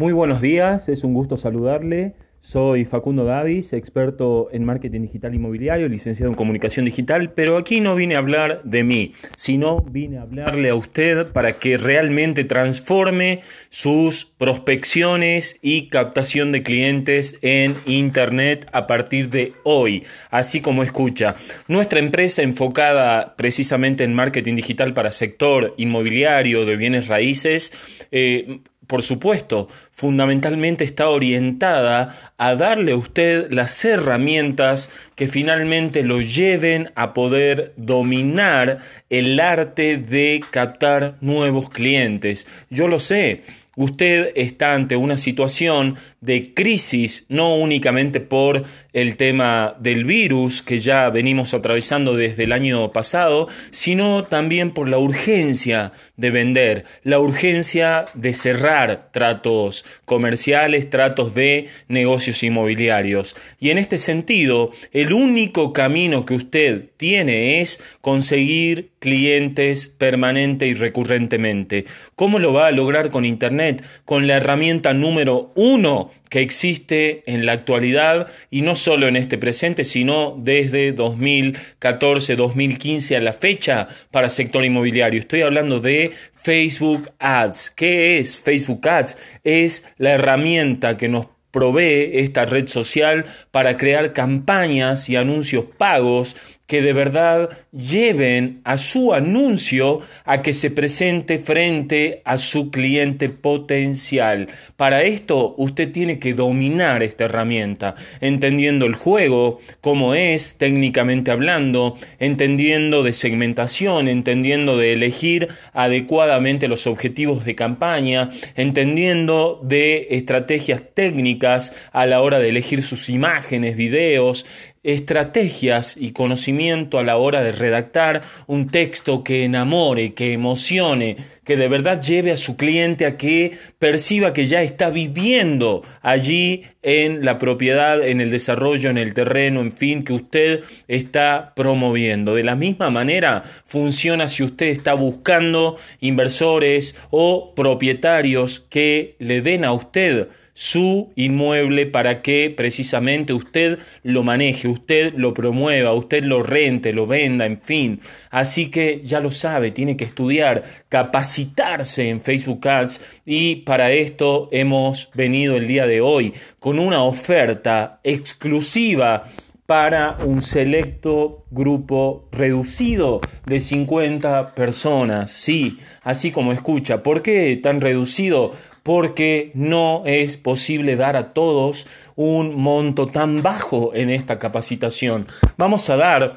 Muy buenos días, es un gusto saludarle. Soy Facundo Davis, experto en marketing digital inmobiliario, licenciado en comunicación digital, pero aquí no vine a hablar de mí, sino vine a hablarle a usted para que realmente transforme sus prospecciones y captación de clientes en Internet a partir de hoy, así como escucha. Nuestra empresa enfocada precisamente en marketing digital para sector inmobiliario de bienes raíces, eh, por supuesto, fundamentalmente está orientada a darle a usted las herramientas que finalmente lo lleven a poder dominar el arte de captar nuevos clientes. Yo lo sé, usted está ante una situación de crisis, no únicamente por el tema del virus que ya venimos atravesando desde el año pasado, sino también por la urgencia de vender, la urgencia de cerrar tratos comerciales, tratos de negocios inmobiliarios. Y en este sentido, el único camino que usted tiene es conseguir clientes permanente y recurrentemente. ¿Cómo lo va a lograr con Internet? Con la herramienta número uno que existe en la actualidad y no solo en este presente, sino desde 2014, 2015 a la fecha para sector inmobiliario. Estoy hablando de Facebook Ads. ¿Qué es Facebook Ads? Es la herramienta que nos provee esta red social para crear campañas y anuncios pagos que de verdad lleven a su anuncio a que se presente frente a su cliente potencial. Para esto usted tiene que dominar esta herramienta, entendiendo el juego, cómo es técnicamente hablando, entendiendo de segmentación, entendiendo de elegir adecuadamente los objetivos de campaña, entendiendo de estrategias técnicas a la hora de elegir sus imágenes, videos, estrategias y conocimiento a la hora de redactar un texto que enamore, que emocione, que de verdad lleve a su cliente a que perciba que ya está viviendo allí en la propiedad, en el desarrollo, en el terreno, en fin, que usted está promoviendo. De la misma manera funciona si usted está buscando inversores o propietarios que le den a usted su inmueble para que precisamente usted lo maneje, usted lo promueva, usted lo rente, lo venda, en fin. Así que ya lo sabe, tiene que estudiar, capacitarse en Facebook Ads y para esto hemos venido el día de hoy una oferta exclusiva para un selecto grupo reducido de 50 personas. Sí, así como escucha. ¿Por qué tan reducido? porque no es posible dar a todos un monto tan bajo en esta capacitación. Vamos a dar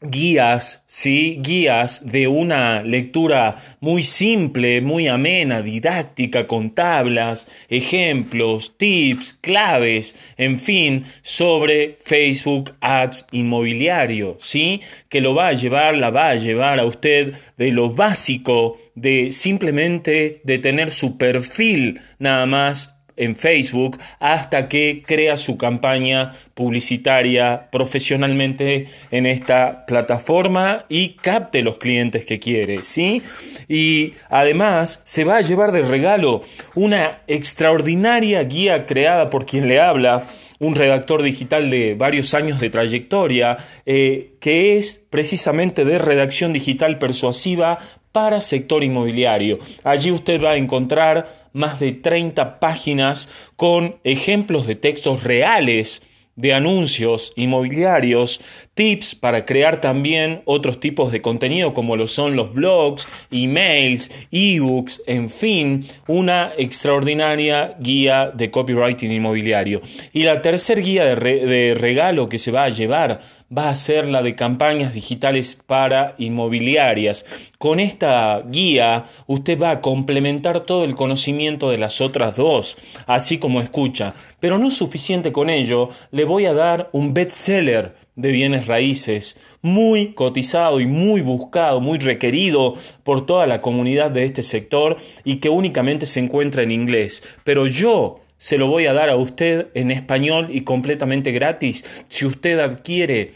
guías, ¿sí? Guías de una lectura muy simple, muy amena, didáctica, con tablas, ejemplos, tips, claves, en fin, sobre Facebook Ads inmobiliario, ¿sí? Que lo va a llevar, la va a llevar a usted de lo básico de simplemente de tener su perfil nada más en Facebook hasta que crea su campaña publicitaria profesionalmente en esta plataforma y capte los clientes que quiere, ¿sí? Y además se va a llevar de regalo una extraordinaria guía creada por quien le habla, un redactor digital de varios años de trayectoria, eh, que es precisamente de redacción digital persuasiva para sector inmobiliario. Allí usted va a encontrar más de 30 páginas con ejemplos de textos reales de anuncios inmobiliarios, tips para crear también otros tipos de contenido como lo son los blogs, emails, ebooks, en fin, una extraordinaria guía de copywriting inmobiliario. Y la tercer guía de, de regalo que se va a llevar va a ser la de campañas digitales para inmobiliarias. Con esta guía usted va a complementar todo el conocimiento de las otras dos, así como escucha. Pero no es suficiente con ello, le voy a dar un bestseller de bienes raíces, muy cotizado y muy buscado, muy requerido por toda la comunidad de este sector y que únicamente se encuentra en inglés. Pero yo se lo voy a dar a usted en español y completamente gratis. Si usted adquiere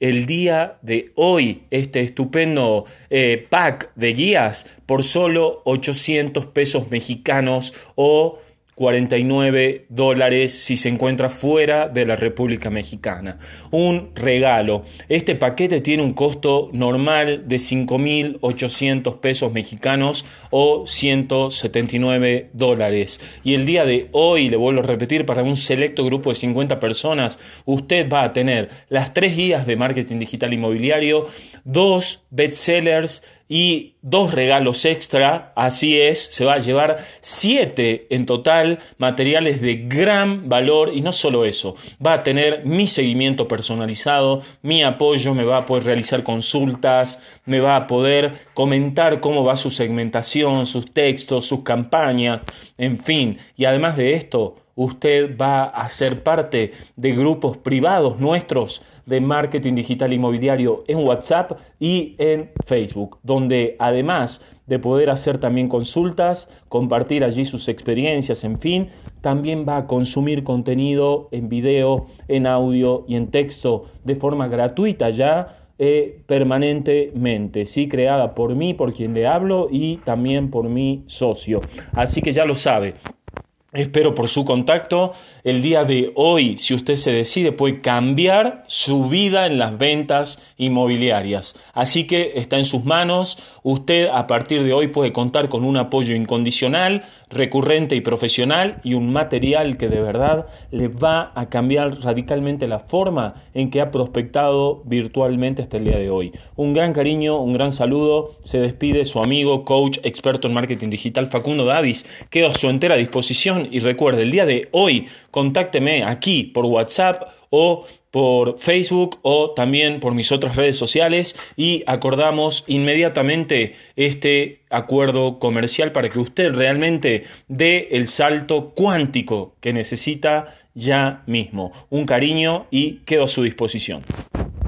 el día de hoy este estupendo eh, pack de guías por solo 800 pesos mexicanos o 49 dólares si se encuentra fuera de la República Mexicana. Un regalo. Este paquete tiene un costo normal de 5.800 pesos mexicanos o 179 dólares. Y el día de hoy, le vuelvo a repetir, para un selecto grupo de 50 personas, usted va a tener las tres guías de marketing digital inmobiliario, dos bestsellers, y dos regalos extra, así es, se va a llevar siete en total materiales de gran valor. Y no solo eso, va a tener mi seguimiento personalizado, mi apoyo, me va a poder realizar consultas, me va a poder comentar cómo va su segmentación, sus textos, sus campañas, en fin, y además de esto, usted va a ser parte de grupos privados nuestros de marketing digital inmobiliario en WhatsApp y en Facebook, donde además de poder hacer también consultas, compartir allí sus experiencias, en fin, también va a consumir contenido en video, en audio y en texto de forma gratuita ya eh, permanentemente, ¿sí? creada por mí, por quien le hablo y también por mi socio. Así que ya lo sabe, Espero por su contacto. El día de hoy, si usted se decide, puede cambiar su vida en las ventas inmobiliarias. Así que está en sus manos. Usted a partir de hoy puede contar con un apoyo incondicional, recurrente y profesional y un material que de verdad le va a cambiar radicalmente la forma en que ha prospectado virtualmente hasta el día de hoy. Un gran cariño, un gran saludo. Se despide su amigo, coach, experto en marketing digital Facundo Davis. Quedo a su entera disposición y recuerde, el día de hoy contácteme aquí por WhatsApp o por Facebook o también por mis otras redes sociales y acordamos inmediatamente este acuerdo comercial para que usted realmente dé el salto cuántico que necesita ya mismo. Un cariño y quedo a su disposición.